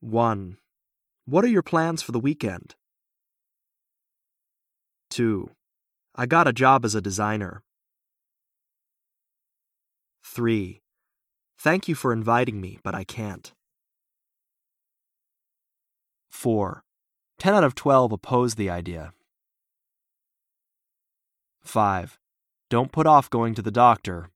1. What are your plans for the weekend? 2. I got a job as a designer. 3. Thank you for inviting me, but I can't. 4. 10 out of 12 oppose the idea. 5. Don't put off going to the doctor.